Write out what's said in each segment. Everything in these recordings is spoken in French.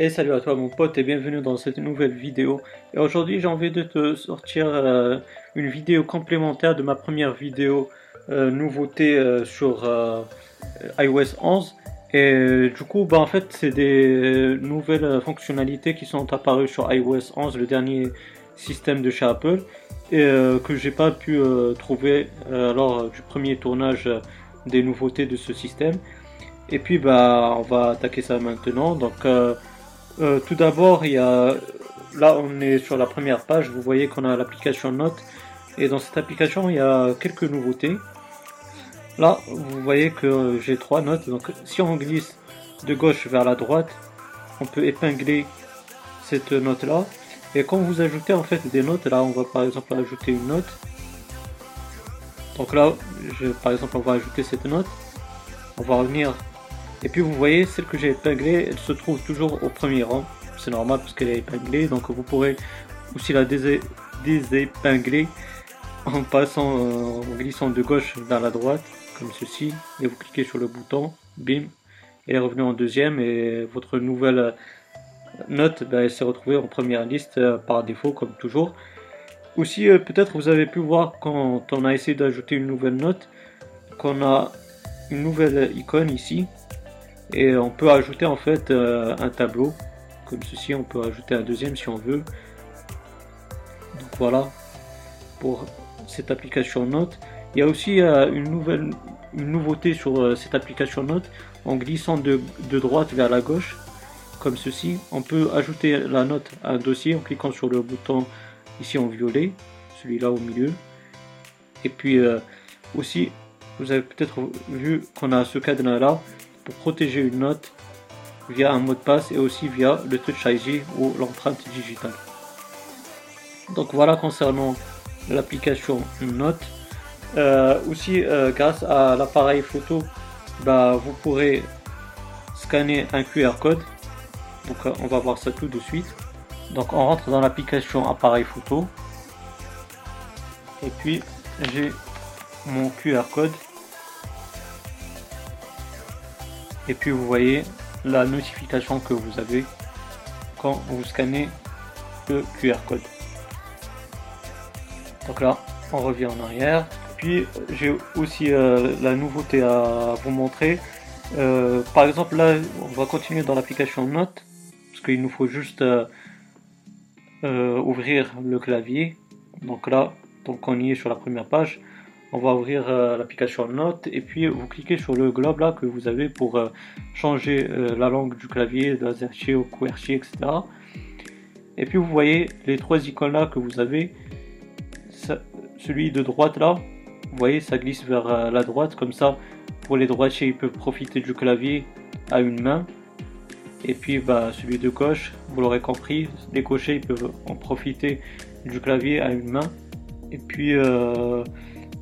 Et salut à toi mon pote et bienvenue dans cette nouvelle vidéo. Et aujourd'hui j'ai envie de te sortir euh, une vidéo complémentaire de ma première vidéo euh, nouveauté euh, sur iOS 11. Et du coup bah en fait c'est des nouvelles fonctionnalités qui sont apparues sur iOS 11, le dernier système de chez Apple. Et que j'ai pas pu trouver lors du premier tournage des nouveautés de ce système. Et puis bah on va attaquer ça maintenant. Donc euh, tout d'abord, il y a là on est sur la première page, vous voyez qu'on a l'application Note et dans cette application il y a quelques nouveautés. Là, vous voyez que j'ai trois notes. Donc si on glisse de gauche vers la droite, on peut épingler cette note là. Et quand vous ajoutez en fait des notes, là on va par exemple ajouter une note. Donc là, par exemple, on va ajouter cette note. On va revenir et puis vous voyez, celle que j'ai épinglée, elle se trouve toujours au premier rang. C'est normal parce qu'elle est épinglée, donc vous pourrez aussi la désépingler en passant, euh, en glissant de gauche vers la droite, comme ceci. Et vous cliquez sur le bouton, bim, elle est revenue en deuxième et votre nouvelle note, ben, elle s'est retrouvée en première liste euh, par défaut, comme toujours. Aussi, euh, peut-être vous avez pu voir quand on a essayé d'ajouter une nouvelle note, qu'on a une nouvelle icône ici et on peut ajouter en fait euh, un tableau. Comme ceci on peut ajouter un deuxième si on veut. Donc voilà. Pour cette application note. Il y a aussi euh, une nouvelle une nouveauté sur euh, cette application note. En glissant de, de, droite vers la gauche. Comme ceci. On peut ajouter la note à un dossier en cliquant sur le bouton ici en violet. Celui là au milieu. Et puis aussi vous avez peut-être vu qu'on a ce cadenas là protéger une note via un mot de passe et aussi via le Touch ID ou l'empreinte digitale. Donc voilà concernant l'application Note. Euh, aussi euh, grâce à l'appareil photo, bah, vous pourrez scanner un QR code. Donc euh, on va voir ça tout de suite. Donc on rentre dans l'application appareil photo. Et puis j'ai mon QR code et puis vous voyez la notification que vous avez quand vous scannez le QR code. Donc là, on revient en arrière. Puis j'ai aussi euh, la nouveauté à vous montrer. Euh, par exemple là, on va continuer dans l'application Note parce qu'il nous faut juste euh, ouvrir le clavier. Donc là, donc on y est sur la première page on va ouvrir euh, l'application Note et puis vous cliquez sur le globe là que vous avez pour euh, changer euh, la langue du clavier, de au QWERTY, etc. Et puis vous voyez les trois icônes là que vous avez. celui de droite là, vous voyez ça glisse vers la droite comme ça. Pour les droitiers ils peuvent profiter du clavier à une main. Et puis bah, celui de gauche, vous l'aurez compris, les gauchers ils peuvent en profiter du clavier à une main. Et puis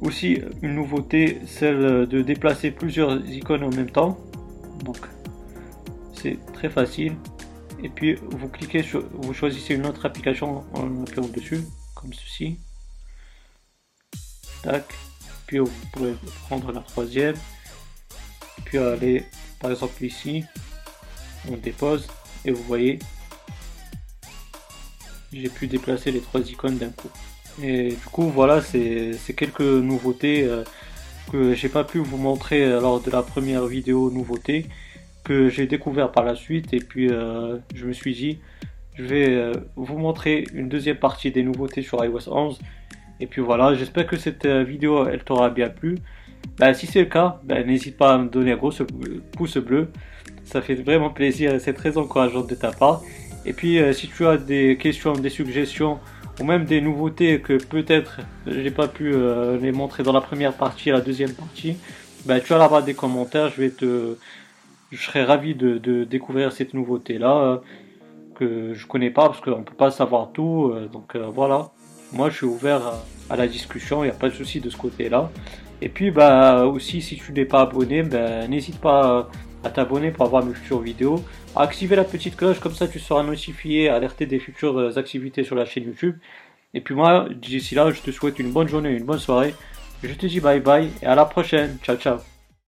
aussi une nouveauté, celle de déplacer plusieurs icônes en même temps. Donc c'est très facile. Et puis vous cliquez sur, vous choisissez une autre application en appuyant dessus, comme ceci. Tac. Puis vous pouvez prendre la troisième. Puis aller par exemple ici. On dépose et vous voyez, j'ai pu déplacer les trois icônes d'un coup. Et du coup, voilà, c'est quelques nouveautés euh, que j'ai pas pu vous montrer euh, lors de la première vidéo nouveauté que j'ai découvert par la suite. Et puis, euh, je me suis dit, je vais vous montrer une deuxième partie des nouveautés sur iOS 11. Et puis voilà, j'espère que cette vidéo, elle t'aura bien plu. Ben, si c'est le cas, ben, n'hésite pas à me donner un gros pouce bleu. Ça fait vraiment plaisir et c'est très encourageant de ta part. Et puis, si tu as des questions, des suggestions, ou même des nouveautés que peut-être j'ai pas pu euh, les montrer dans la première partie, la deuxième partie, bah, tu as barre des commentaires, je vais te, je serais ravi de, découvrir cette nouveauté là euh, que je connais pas parce qu'on peut pas savoir tout, euh, donc voilà. Moi, je suis ouvert à, la discussion, il n'y a pas de souci de ce côté-là. Et puis, bah aussi, si tu n'es pas abonné, ben n'hésite pas à t'abonner pour avoir mes futures vidéos, à activer la petite cloche, comme ça tu seras notifié, alerté des futures euh, activités sur la chaîne YouTube. Et puis moi, d'ici là, je te souhaite une bonne journée, une bonne soirée. Je te dis bye bye et à la prochaine. Ciao ciao.